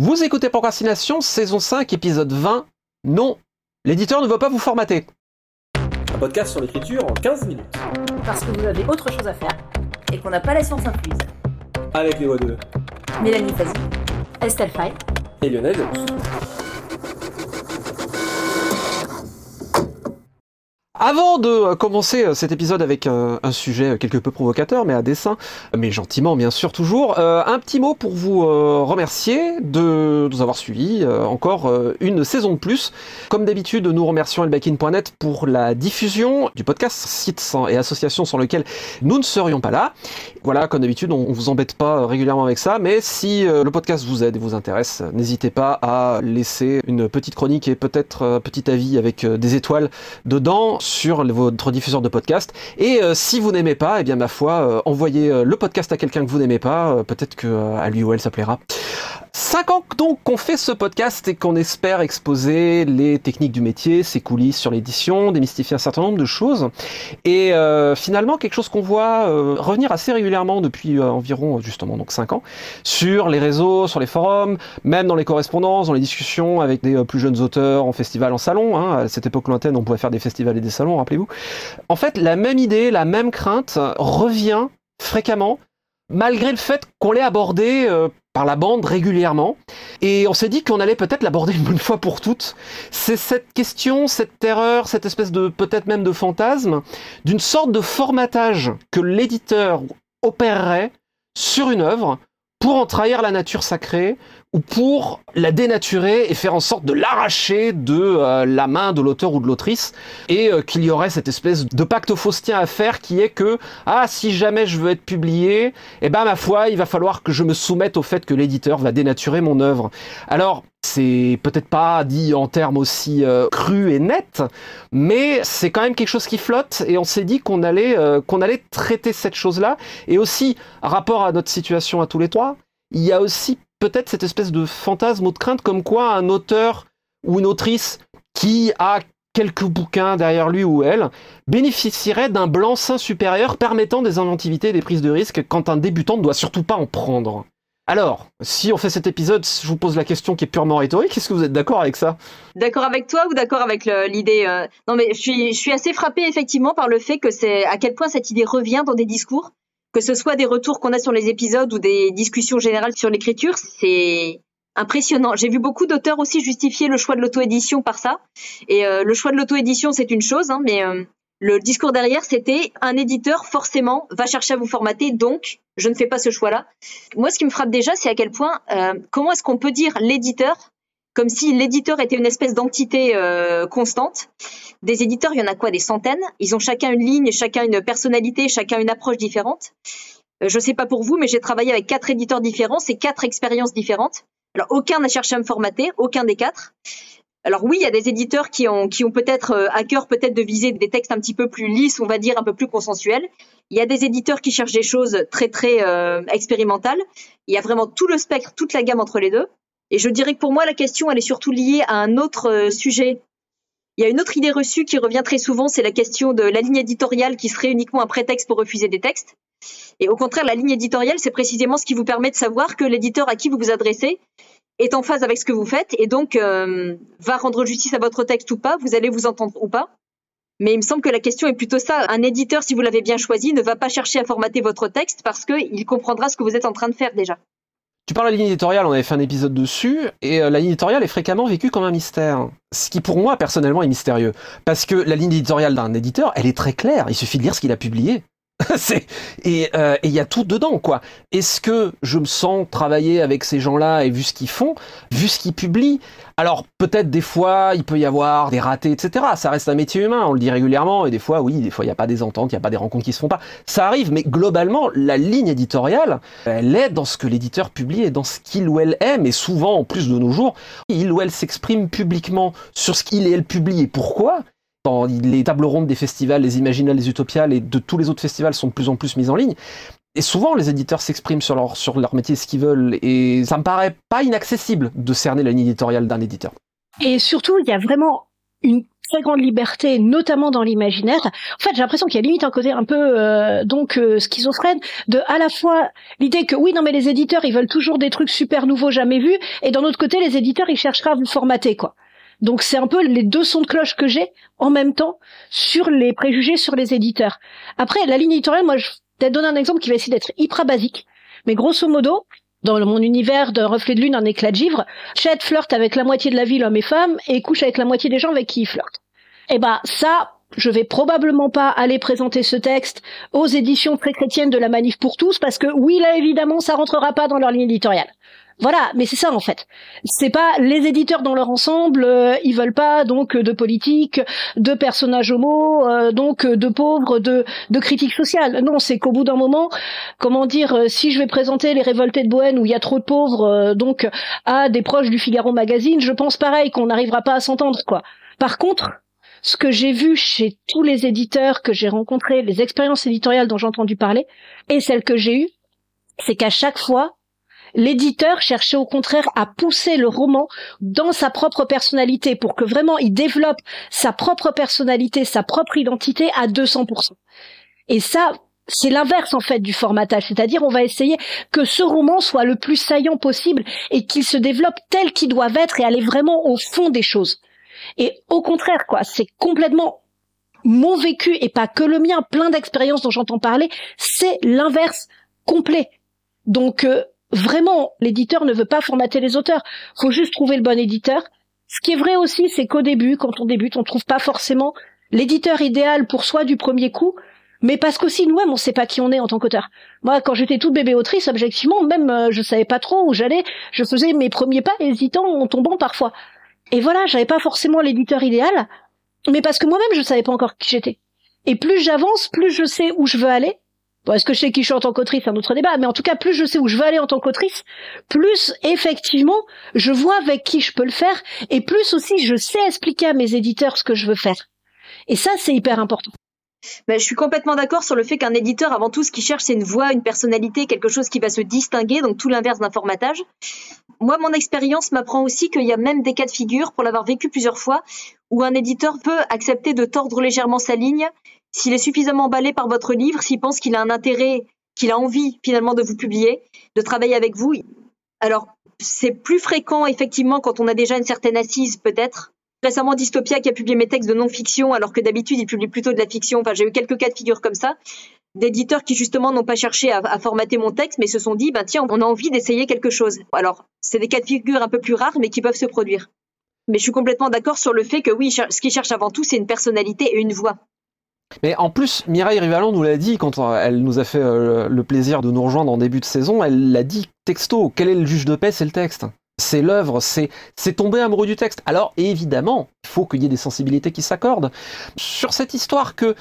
Vous écoutez Procrastination, saison 5, épisode 20. Non, l'éditeur ne veut pas vous formater. Un podcast sur l'écriture en 15 minutes. Parce que vous avez autre chose à faire et qu'on n'a pas la science incluse. Avec les voix de Mélanie Fazi, Estelle Fay et Lionel Delous. Avant de euh, commencer euh, cet épisode avec un, un sujet quelque peu provocateur, mais à dessein, mais gentiment bien sûr toujours, euh, un petit mot pour vous euh, remercier de nous avoir suivis euh, encore euh, une saison de plus. Comme d'habitude, nous remercions elbakin.net pour la diffusion du podcast, site et association sans lequel nous ne serions pas là. Voilà, comme d'habitude, on, on vous embête pas régulièrement avec ça, mais si euh, le podcast vous aide et vous intéresse, n'hésitez pas à laisser une petite chronique et peut-être un petit avis avec euh, des étoiles dedans sur votre diffuseur de podcast. Et euh, si vous n'aimez pas, eh bien ma foi, euh, envoyez euh, le podcast à quelqu'un que vous n'aimez pas, peut-être que à lui ou elle ça plaira. Cinq ans donc qu'on fait ce podcast et qu'on espère exposer les techniques du métier, ses coulisses sur l'édition, démystifier un certain nombre de choses. Et finalement, quelque chose qu'on voit revenir assez régulièrement depuis environ justement donc 5 ans sur les réseaux, sur les forums, même dans les correspondances, dans les discussions avec des plus jeunes auteurs en festival, en salon. Hein. À cette époque lointaine, on pouvait faire des festivals et des rappelez-vous. En fait, la même idée, la même crainte revient fréquemment, malgré le fait qu'on l'ait abordé euh, par la bande régulièrement. Et on s'est dit qu'on allait peut-être l'aborder une bonne fois pour toutes. C'est cette question, cette terreur, cette espèce de peut-être même de fantasme, d'une sorte de formatage que l'éditeur opérerait sur une œuvre pour en trahir la nature sacrée ou pour la dénaturer et faire en sorte de l'arracher de euh, la main de l'auteur ou de l'autrice et euh, qu'il y aurait cette espèce de pacte faustien à faire qui est que ah si jamais je veux être publié eh ben ma foi il va falloir que je me soumette au fait que l'éditeur va dénaturer mon œuvre. Alors c'est peut-être pas dit en termes aussi euh, crus et nets, mais c'est quand même quelque chose qui flotte et on s'est dit qu'on allait euh, allait traiter cette chose-là et aussi rapport à notre situation à tous les trois, il y a aussi peut-être cette espèce de fantasme ou de crainte comme quoi un auteur ou une autrice qui a quelques bouquins derrière lui ou elle bénéficierait d'un blanc-seing supérieur permettant des inventivités et des prises de risques quand un débutant ne doit surtout pas en prendre. Alors, si on fait cet épisode, je vous pose la question qui est purement rhétorique, est-ce que vous êtes d'accord avec ça? D'accord avec toi ou d'accord avec l'idée euh, Non, mais je suis, je suis assez frappée effectivement par le fait que c'est à quel point cette idée revient dans des discours, que ce soit des retours qu'on a sur les épisodes ou des discussions générales sur l'écriture, c'est impressionnant. J'ai vu beaucoup d'auteurs aussi justifier le choix de l'auto-édition par ça. Et euh, le choix de l'auto-édition, c'est une chose, hein, mais euh, le discours derrière, c'était un éditeur forcément va chercher à vous formater, donc je ne fais pas ce choix-là. Moi, ce qui me frappe déjà, c'est à quel point, euh, comment est-ce qu'on peut dire l'éditeur comme si l'éditeur était une espèce d'entité euh, constante. Des éditeurs, il y en a quoi Des centaines? Ils ont chacun une ligne, chacun une personnalité, chacun une approche différente. Euh, je sais pas pour vous, mais j'ai travaillé avec quatre éditeurs différents, c'est quatre expériences différentes. Alors aucun n'a cherché à me formater, aucun des quatre. Alors oui, il y a des éditeurs qui ont, peut-être euh, à cœur peut-être de viser des textes un petit peu plus lisses, on va dire un peu plus consensuels. Il y a des éditeurs qui cherchent des choses très très euh, expérimentales. Il y a vraiment tout le spectre, toute la gamme entre les deux. Et je dirais que pour moi, la question, elle est surtout liée à un autre euh, sujet. Il y a une autre idée reçue qui revient très souvent, c'est la question de la ligne éditoriale qui serait uniquement un prétexte pour refuser des textes. Et au contraire, la ligne éditoriale, c'est précisément ce qui vous permet de savoir que l'éditeur à qui vous vous adressez est en phase avec ce que vous faites et donc euh, va rendre justice à votre texte ou pas, vous allez vous entendre ou pas. Mais il me semble que la question est plutôt ça. Un éditeur, si vous l'avez bien choisi, ne va pas chercher à formater votre texte parce qu'il comprendra ce que vous êtes en train de faire déjà. Tu parles de la ligne éditoriale, on avait fait un épisode dessus, et euh, la ligne éditoriale est fréquemment vécue comme un mystère. Ce qui pour moi personnellement est mystérieux. Parce que la ligne éditoriale d'un éditeur, elle est très claire, il suffit de lire ce qu'il a publié. Euh, et il y a tout dedans, quoi. Est-ce que je me sens travailler avec ces gens-là et vu ce qu'ils font, vu ce qu'ils publient Alors peut-être des fois il peut y avoir des ratés, etc. Ça reste un métier humain, on le dit régulièrement, et des fois oui, des fois il n'y a pas des ententes, il n'y a pas des rencontres qui se font pas. Ça arrive, mais globalement la ligne éditoriale, elle est dans ce que l'éditeur publie et dans ce qu'il ou elle aime, et souvent en plus de nos jours, il ou elle s'exprime publiquement sur ce qu'il et elle publie et pourquoi? Les tables rondes des festivals, les Imaginales, les Utopiales et de tous les autres festivals sont de plus en plus mis en ligne. Et souvent, les éditeurs s'expriment sur leur, sur leur métier, ce qu'ils veulent, et ça me paraît pas inaccessible de cerner la ligne éditoriale d'un éditeur. Et surtout, il y a vraiment une très grande liberté, notamment dans l'imaginaire. En fait, j'ai l'impression qu'il y a limite un côté un peu euh, donc euh, schizophrène de à la fois l'idée que oui, non mais les éditeurs ils veulent toujours des trucs super nouveaux jamais vus, et d'un autre côté les éditeurs ils chercheraient à vous formater quoi. Donc c'est un peu les deux sons de cloche que j'ai en même temps sur les préjugés sur les éditeurs. Après la ligne éditoriale, moi je vais te donner un exemple qui va essayer d'être hyper basique, mais grosso modo, dans mon univers d'un reflet de lune, un éclat de givre, Chet flirte avec la moitié de la ville, hommes et femmes, et couche avec la moitié des gens avec qui il flirte. Eh ben, ça, je vais probablement pas aller présenter ce texte aux éditions très chrétiennes de la Manif pour tous, parce que oui, là, évidemment, ça rentrera pas dans leur ligne éditoriale. Voilà, mais c'est ça en fait. C'est pas les éditeurs dans leur ensemble, euh, ils veulent pas donc de politique, de personnages homo, euh, donc de pauvres, de, de critiques sociales. Non, c'est qu'au bout d'un moment, comment dire, euh, si je vais présenter les révoltés de Bohème où il y a trop de pauvres, donc à des proches du Figaro magazine, je pense pareil qu'on n'arrivera pas à s'entendre quoi. Par contre, ce que j'ai vu chez tous les éditeurs que j'ai rencontrés, les expériences éditoriales dont j'ai entendu parler, et celles que j'ai eues, c'est qu'à chaque fois, l'éditeur cherchait au contraire à pousser le roman dans sa propre personnalité pour que vraiment il développe sa propre personnalité, sa propre identité à 200%. Et ça, c'est l'inverse en fait du formatage, c'est-à-dire on va essayer que ce roman soit le plus saillant possible et qu'il se développe tel qu'il doit être et aller vraiment au fond des choses. Et au contraire, quoi, c'est complètement mon vécu et pas que le mien, plein d'expériences dont j'entends parler, c'est l'inverse complet. Donc euh, vraiment, l'éditeur ne veut pas formater les auteurs. Faut juste trouver le bon éditeur. Ce qui est vrai aussi, c'est qu'au début, quand on débute, on trouve pas forcément l'éditeur idéal pour soi du premier coup, mais parce qu'aussi nous-mêmes, on sait pas qui on est en tant qu'auteur. Moi, quand j'étais toute bébé autrice, objectivement, même euh, je savais pas trop où j'allais, je faisais mes premiers pas hésitant, en tombant parfois. Et voilà, j'avais pas forcément l'éditeur idéal, mais parce que moi-même, je savais pas encore qui j'étais. Et plus j'avance, plus je sais où je veux aller, Est-ce que je sais qui je suis en tant qu'autrice, c'est un autre débat, mais en tout cas, plus je sais où je veux aller en tant qu'autrice, plus effectivement, je vois avec qui je peux le faire, et plus aussi je sais expliquer à mes éditeurs ce que je veux faire. Et ça, c'est hyper important. Ben, je suis complètement d'accord sur le fait qu'un éditeur, avant tout, ce qu'il cherche, c'est une voix, une personnalité, quelque chose qui va se distinguer, donc tout l'inverse d'un formatage. Moi, mon expérience m'apprend aussi qu'il y a même des cas de figure, pour l'avoir vécu plusieurs fois, où un éditeur peut accepter de tordre légèrement sa ligne s'il est suffisamment emballé par votre livre, s'il pense qu'il a un intérêt, qu'il a envie finalement de vous publier, de travailler avec vous. Alors, c'est plus fréquent effectivement quand on a déjà une certaine assise peut-être. Récemment, Dystopia qui a publié mes textes de non-fiction alors que d'habitude il publie plutôt de la fiction. Enfin, j'ai eu quelques cas de figure comme ça d'éditeurs qui justement n'ont pas cherché à, formater mon texte, mais se sont dit, ben tiens, on a envie d'essayer quelque chose. Alors, c'est des cas de figure un peu plus rares, mais qui peuvent se produire. Mais je suis complètement d'accord sur le fait que oui, ce qu'ils cherchent avant tout, c'est une personnalité et une voix. Mais en plus, Mireille Rivalon nous l'a dit quand euh, elle nous a fait euh, le plaisir de nous rejoindre en début de saison, elle l'a dit texto, quel est le juge de paix C'est le texte. C'est l'œuvre, c'est tomber amoureux du texte. Alors évidemment, il faut qu'il y ait des sensibilités qui s'accordent. Sur cette histoire que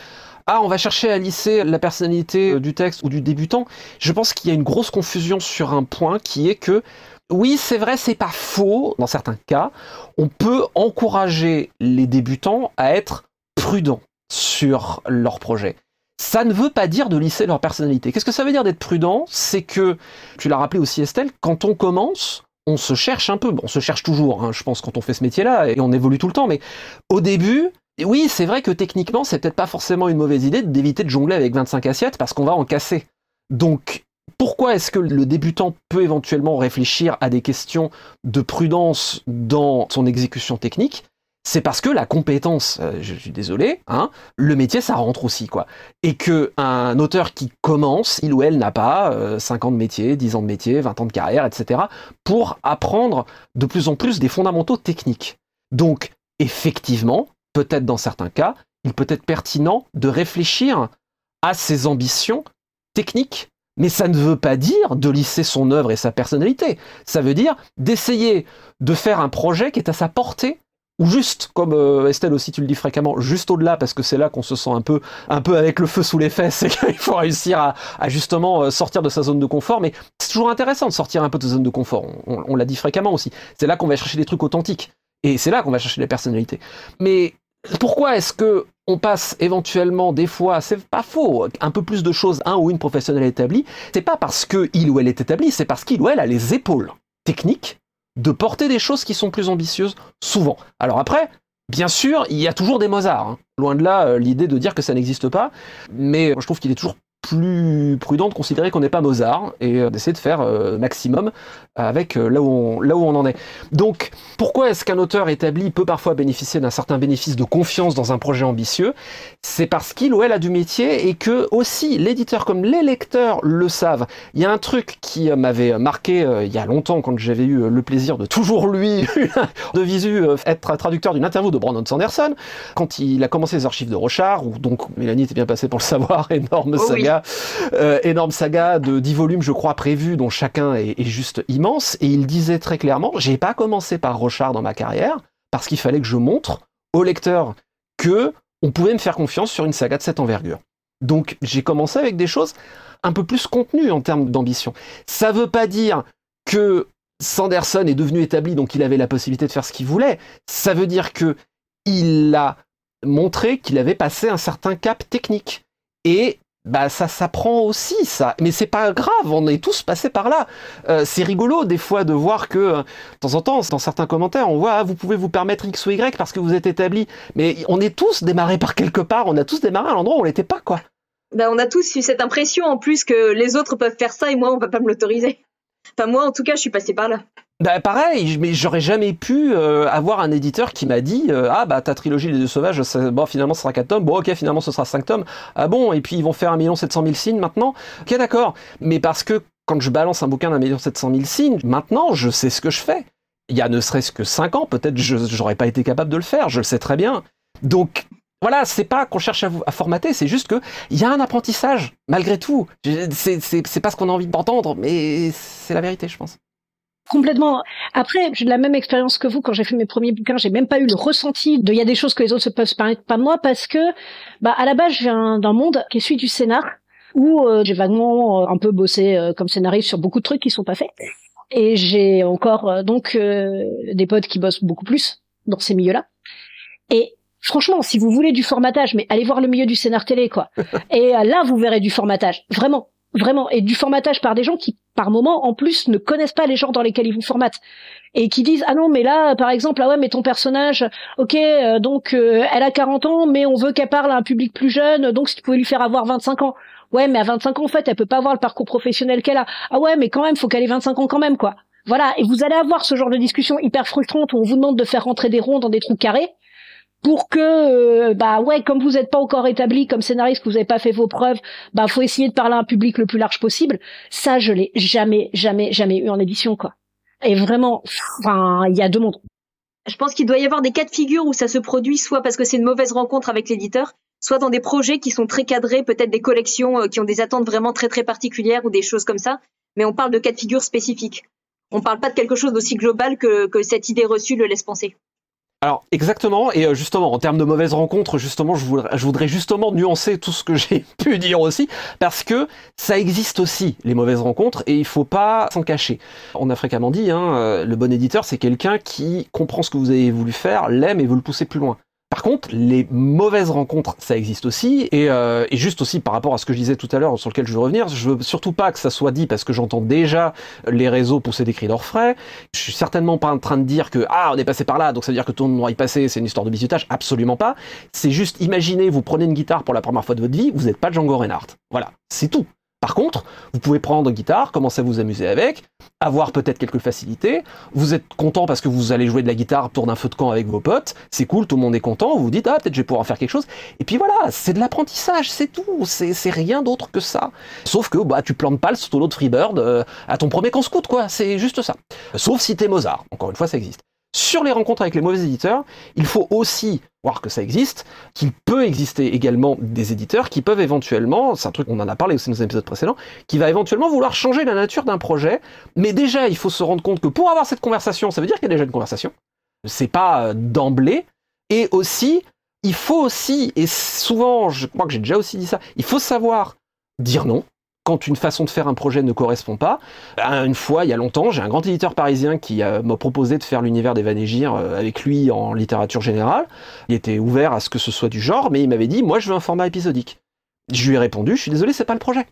ah, on va chercher à lisser la personnalité euh, du texte ou du débutant, je pense qu'il y a une grosse confusion sur un point qui est que oui, c'est vrai, c'est pas faux. Dans certains cas, on peut encourager les débutants à être prudents sur leur projet. Ça ne veut pas dire de lisser leur personnalité. Qu'est-ce que ça veut dire d'être prudent? C'est que, tu l'as rappelé aussi Estelle, quand on commence, on se cherche un peu. Bon, on se cherche toujours, hein, je pense, quand on fait ce métier-là, et on évolue tout le temps, mais au début, oui, c'est vrai que techniquement, c'est peut-être pas forcément une mauvaise idée d'éviter de jongler avec 25 assiettes parce qu'on va en casser. Donc, pourquoi est-ce que le débutant peut éventuellement réfléchir à des questions de prudence dans son exécution technique? C'est parce que la compétence, euh, je suis désolé, hein, le métier ça rentre aussi quoi. Et que un auteur qui commence, il ou elle n'a pas 5 euh, ans de métier, 10 ans de métier, 20 ans de carrière, etc. pour apprendre de plus en plus des fondamentaux techniques. Donc effectivement, peut-être dans certains cas, il peut être pertinent de réfléchir à ses ambitions techniques. Mais ça ne veut pas dire de lisser son œuvre et sa personnalité. Ça veut dire d'essayer de faire un projet qui est à sa portée ou juste, comme euh, Estelle aussi tu le dis fréquemment, juste au-delà, parce que c'est là qu'on se sent un peu, un peu avec le feu sous les fesses, et qu'il faut réussir à, justement euh, sortir de sa zone de confort, mais c'est toujours intéressant de sortir un peu de sa zone de confort, on, l'a dit fréquemment aussi, c'est là qu'on va chercher des trucs authentiques, et c'est là qu'on va chercher les personnalités. Mais pourquoi est-ce que on passe éventuellement des fois, c'est pas faux, un peu plus de choses, un ou une professionnelle établie, c'est pas parce que il ou elle est établi, c'est parce qu'il ou elle a les épaules techniques de porter des choses qui sont plus ambitieuses, souvent. Alors après, Bien sûr, il y a toujours des Mozart. hein. Loin de là, euh, l'idée de dire que ça n'existe pas. Mais je trouve qu'il est toujours plus prudent de considérer qu'on n'est pas Mozart et euh, d'essayer de faire euh, maximum avec euh, là, où on, là où on en est. Donc, pourquoi est-ce qu'un auteur établi peut parfois bénéficier d'un certain bénéfice de confiance dans un projet ambitieux? C'est parce qu'il ou elle a du métier et que aussi l'éditeur comme les lecteurs le savent. Il y a un truc qui m'avait marqué euh, il y a longtemps quand j'avais eu le plaisir de toujours lui, de visu, être traducteur d'une interview de Brandon Sanderson, quand il a commencé les archives de Rochard, où donc Mélanie était bien passée pour le savoir, énorme Oh oui. Euh, énorme saga de 10 volumes, je crois, prévus, dont chacun est, est juste immense, et il disait très clairement, j'ai pas commencé par Rochard dans ma carrière, parce qu'il fallait que je montre au lecteur que on pouvait me faire confiance sur une saga de cette envergure. Donc j'ai commencé avec des choses un peu plus contenues en termes d'ambition. Ça veut pas dire que Sanderson est devenu établi, donc il avait la possibilité de faire ce qu'il voulait. Ça veut dire que il a montré qu'il avait passé un certain cap technique. Et bah ça s'apprend aussi ça, mais c'est pas grave, on est tous passés par là. Euh, c'est rigolo des fois de voir que euh, de temps en temps dans certains commentaires on voit ah, vous pouvez vous permettre x ou y parce que vous êtes établi, mais on est tous démarrés par quelque part, on a tous démarré à l'endroit où on l'était pas quoi. Ben, on a tous eu cette impression en plus que les autres peuvent faire ça et moi on va pas me l'autoriser. Enfin moi en tout cas je suis passée par là. Bah pareil, mais j'aurais jamais pu euh, avoir un éditeur qui m'a dit euh, ah bah ta trilogie les deux sauvages, bon finalement ce sera 4 tomes, bon ok finalement ce sera 5 tomes, ah bon et puis ils vont faire 1 700 000 signes maintenant, ok d'accord, mais parce que quand je balance un bouquin d'un million 700 000 signes, maintenant je sais ce que je fais. Il y a ne serait-ce que 5 ans, peut-être j'aurais pas été capable de le faire, je le sais très bien. Donc voilà, c'est pas qu'on cherche à, formater, c'est juste que il y a un apprentissage malgré tout. C'est pas ce qu'on a envie d'entendre, mais c'est la vérité, je pense. Complètement. Après, j'ai la même expérience que vous quand j'ai fait mes premiers bouquins. J'ai même pas eu le ressenti de il y a des choses que les autres se peuvent se permettre pas moi parce que, bah, à la base, je viens d'un monde qui est celui du scénar où euh, j'ai vaguement euh, un peu bossé euh, comme scénariste sur beaucoup de trucs qui sont pas faits. Et j'ai encore euh, donc euh, des potes qui bossent beaucoup plus dans ces milieux-là. Et franchement, si vous voulez du formatage, mais allez voir le milieu du scénar télé, quoi. Et euh, là, vous verrez du formatage, vraiment, vraiment, et du formatage par des gens qui, par moment, en plus, ne connaissent pas les genres dans lesquels ils vous formatent. Et qui disent ah non mais là par exemple ah ouais mais ton personnage ok euh, donc euh, elle a 40 ans mais on veut qu'elle parle à un public plus jeune donc si tu pouvais lui faire avoir 25 ans. Ouais mais à 25 ans en fait elle peut pas avoir le parcours professionnel qu'elle a. Ah ouais mais quand même faut qu'elle ait 25 ans quand même quoi. Voilà. Et vous allez avoir ce genre de discussion hyper frustrante où on vous demande de faire rentrer des ronds dans des trous carrés pour que euh, bah ouais comme vous n'êtes pas encore établi comme scénariste que vous n'avez pas fait vos preuves bah faut essayer de parler à un public le plus large possible ça je l'ai jamais jamais jamais eu en édition quoi et vraiment, enfin, il y a deux mondes. Je pense qu'il doit y avoir des cas de figure où ça se produit soit parce que c'est une mauvaise rencontre avec l'éditeur, soit dans des projets qui sont très cadrés, peut-être des collections euh, qui ont des attentes vraiment très très particulières ou des choses comme ça. Mais on parle de cas de figure spécifiques. On parle pas de quelque chose d'aussi global que, que cette idée reçue le laisse penser. Alors exactement, et euh, justement en termes de mauvaises rencontres, justement, je voudrais, je voudrais justement nuancer tout ce que j'ai pu dire aussi, parce que ça existe aussi les mauvaises rencontres et il faut pas s'en cacher. On a fréquemment dit, hein, euh, le bon éditeur c'est quelqu'un qui comprend ce que vous avez voulu faire, l'aime et veut le pousser plus loin. Par contre, les mauvaises rencontres, ça existe aussi, et, euh, juste aussi par rapport à ce que je disais tout à l'heure, sur lequel je veux revenir, je veux surtout pas que ça soit dit parce que j'entends déjà les réseaux pousser des cris d'orfraie. Je suis certainement pas en train de dire que ah on est passé par là, donc ça veut dire que tout le monde doit y passer, c'est une histoire de bisutage. Absolument pas. C'est juste imaginez, vous prenez une guitare pour la première fois de votre vie, vous n'êtes pas Django Reinhardt. Voilà, c'est tout. Par contre, vous pouvez prendre une guitare, commencer à vous amuser avec, avoir peut-être quelques facilités. Vous êtes content parce que vous allez jouer de la guitare autour d'un feu de camp avec vos potes. C'est cool, tout le monde est content. Vous vous dites, ah, peut-être je vais pouvoir faire quelque chose. Et puis voilà, c'est de l'apprentissage, c'est tout. C'est c'est rien d'autre que ça. Sauf que, bah, tu plantes pas le solo de Freebird euh, à ton premier camp scout, quoi. C'est juste ça. Sauf si t'es Mozart. Encore une fois, ça existe. Sur les rencontres avec les mauvais éditeurs, il faut aussi voir que ça existe, qu'il peut exister également des éditeurs qui peuvent éventuellement, c'est un truc on en a parlé aussi dans les épisodes précédents, qui va éventuellement vouloir changer la nature d'un projet, mais déjà il faut se rendre compte que pour avoir cette conversation, ça veut dire qu'il y a déjà une conversation, c'est pas euh, d'emblée, et aussi, il faut aussi, et souvent, je crois que j'ai déjà aussi dit ça, il faut savoir dire non, quand une façon de faire un projet ne correspond pas. Euh, Une fois, il y a longtemps, j'ai un grand éditeur parisien qui euh, m'a proposé de faire l'univers des Van et Gir, euh, avec lui en littérature générale. Il était ouvert à ce que ce soit du genre, mais il m'avait dit, moi je veux un format épisodique. Je lui ai répondu, je suis désolé, c'est pas le projet.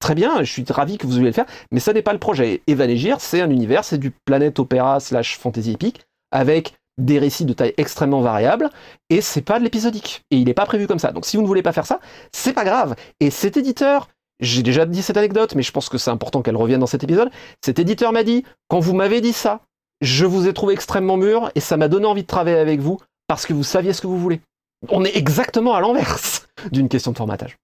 Très bien, je suis ravi que vous vouliez le faire, mais ça n'est pas le projet. Et c'est un univers, c'est du planète opéra slash fantasy épique, avec des récits de taille extrêmement variable, et c'est pas de l'épisodique. Et il n'est pas prévu comme ça. Donc si vous ne voulez pas faire ça, c'est pas grave. Et cet éditeur, j'ai déjà dit cette anecdote, mais je pense que c'est important qu'elle revienne dans cet épisode, cet éditeur m'a dit, quand vous m'avez dit ça, je vous ai trouvé extrêmement mûr, et ça m'a donné envie de travailler avec vous, parce que vous saviez ce que vous voulez. On est exactement à l'inverse d'une question de formatage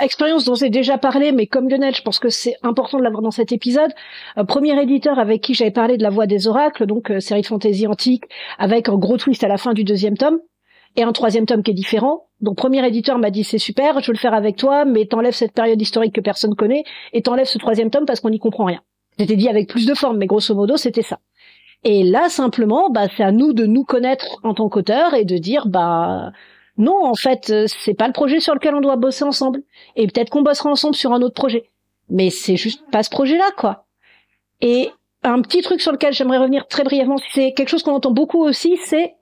expérience dont j'ai déjà parlé, mais comme Lionel, je pense que c'est important de l'avoir dans cet épisode. Euh, premier éditeur avec qui j'avais parlé de la Voix des Oracles, donc euh, série de fantasy antique, avec un gros twist à la fin du deuxième tome, et un troisième tome qui est différent. Donc premier éditeur m'a dit c'est super, je veux le faire avec toi, mais t'enlèves cette période historique que personne connaît, et t'enlèves ce troisième tome parce qu'on n'y comprend rien. J'étais dit avec plus de forme, mais grosso modo c'était ça. Et là simplement, bah c'est à nous de nous connaître en tant qu'auteur et de dire bah non, en fait, euh, c'est pas le projet sur lequel on doit bosser ensemble. Et peut-être qu'on bossera ensemble sur un autre projet. Mais c'est juste pas ce projet-là, quoi. Et un petit truc sur lequel j'aimerais revenir très brièvement, c'est quelque chose qu'on entend beaucoup aussi, c'est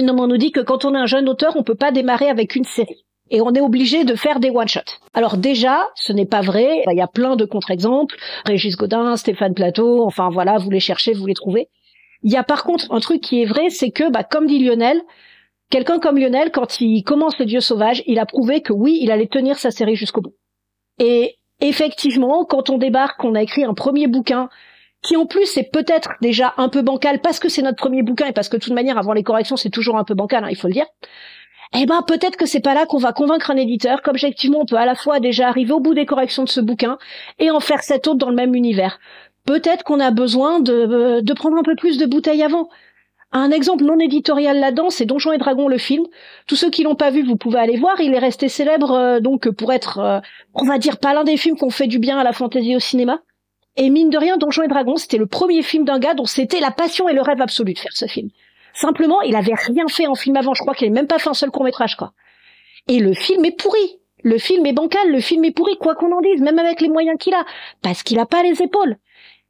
on nous dit que quand on est un jeune auteur, on peut pas démarrer avec une série. Et on est obligé de faire des one-shots. Alors déjà, ce n'est pas vrai. Il y a plein de contre-exemples. Régis Godin, Stéphane Plateau, enfin voilà, vous les cherchez, vous les trouvez. Il y a par contre un truc qui est vrai, c'est que, bah, comme dit Lionel, Quelqu'un comme Lionel, quand il commence le Dieu sauvage, il a prouvé que oui, il allait tenir sa série jusqu'au bout. Et effectivement, quand on débarque, on a écrit un premier bouquin qui en plus est peut-être déjà un peu bancal parce que c'est notre premier bouquin et parce que de toute manière avant les corrections c'est toujours un peu bancal, hein, il faut le dire. Eh ben peut-être que c'est pas là qu'on va convaincre un éditeur qu'objectivement on peut à la fois déjà arriver au bout des corrections de ce bouquin et en faire sept autres dans le même univers. Peut-être qu'on a besoin de, de prendre un peu plus de bouteilles avant. Un exemple non éditorial là-dedans, c'est Donjons et Dragons le film. Tous ceux qui l'ont pas vu, vous pouvez aller voir. Il est resté célèbre euh, donc pour être, euh, on va dire, pas l'un des films qu'on fait du bien à la fantaisie au cinéma. Et mine de rien, Donjons et Dragons, c'était le premier film d'un gars dont c'était la passion et le rêve absolu de faire ce film. Simplement, il avait rien fait en film avant. Je crois qu'il n'avait même pas fait un seul court métrage, quoi. Et le film est pourri. Le film est bancal, le film est pourri, quoi qu'on en dise, même avec les moyens qu'il a, parce qu'il a pas les épaules.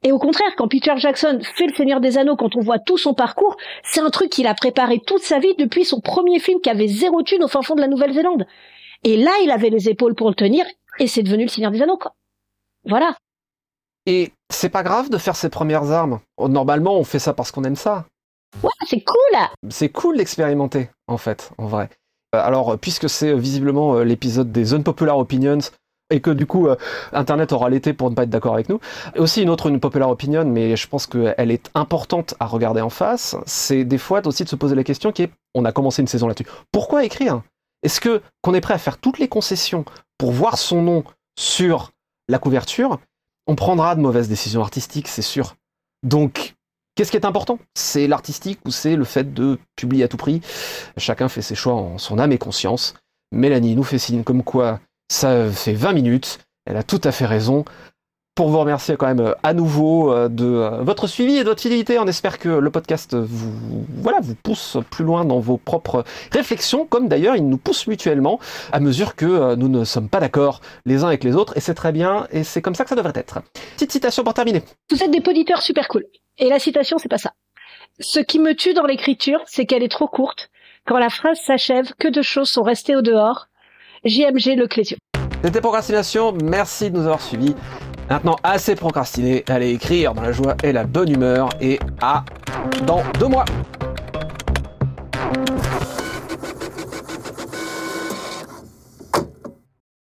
Et au contraire, quand Peter Jackson fait Le Seigneur des Anneaux, quand on voit tout son parcours, c'est un truc qu'il a préparé toute sa vie depuis son premier film qui avait zéro thune au fin fond de la Nouvelle-Zélande. Et là, il avait les épaules pour le tenir, et c'est devenu Le Seigneur des Anneaux, quoi. Voilà. Et c'est pas grave de faire ses premières armes. Normalement, on fait ça parce qu'on aime ça. Ouais, c'est cool C'est cool d'expérimenter, en fait, en vrai. Euh, alors, puisque c'est euh, visiblement euh, l'épisode des Unpopular Opinions, et que du coup euh, Internet aura l'été pour ne pas être d'accord avec nous. Aussi une autre, une populaire opinion, mais je pense qu'elle est importante à regarder en face, c'est des fois aussi de se poser la question qui est, on a commencé une saison là-dessus, pourquoi écrire? Est-ce que qu'on est prêt à faire toutes les concessions pour voir son nom sur la couverture On prendra de mauvaises décisions artistiques, c'est sûr. Donc, qu'est-ce qui est important? C'est l'artistique ou c'est le fait de publier à tout prix? Chacun fait ses choix en son âme et conscience. Mélanie nous fait signe comme quoi ça fait 20 minutes. Elle a tout à fait raison. Pour vous remercier quand même euh, à nouveau euh, de euh, votre suivi et de votre fidélité, on espère que le podcast vous, voilà, vous pousse plus loin dans vos propres réflexions, comme d'ailleurs il nous pousse mutuellement à mesure que nous ne sommes pas d'accord les uns avec les autres, et c'est très bien, et c'est comme ça que ça devrait être. Petite citation pour terminer. Vous êtes des poditeurs super cool. Et la citation, c'est pas ça. Ce qui me tue dans l'écriture, c'est qu'elle est trop courte. Quand la phrase s'achève, que de choses sont restées au dehors, JMG Le Clésio. C'était Procrastination, merci de nous avoir suivis. Maintenant, assez procrastiné, allez écrire dans la joie et la bonne humeur, et à dans deux mois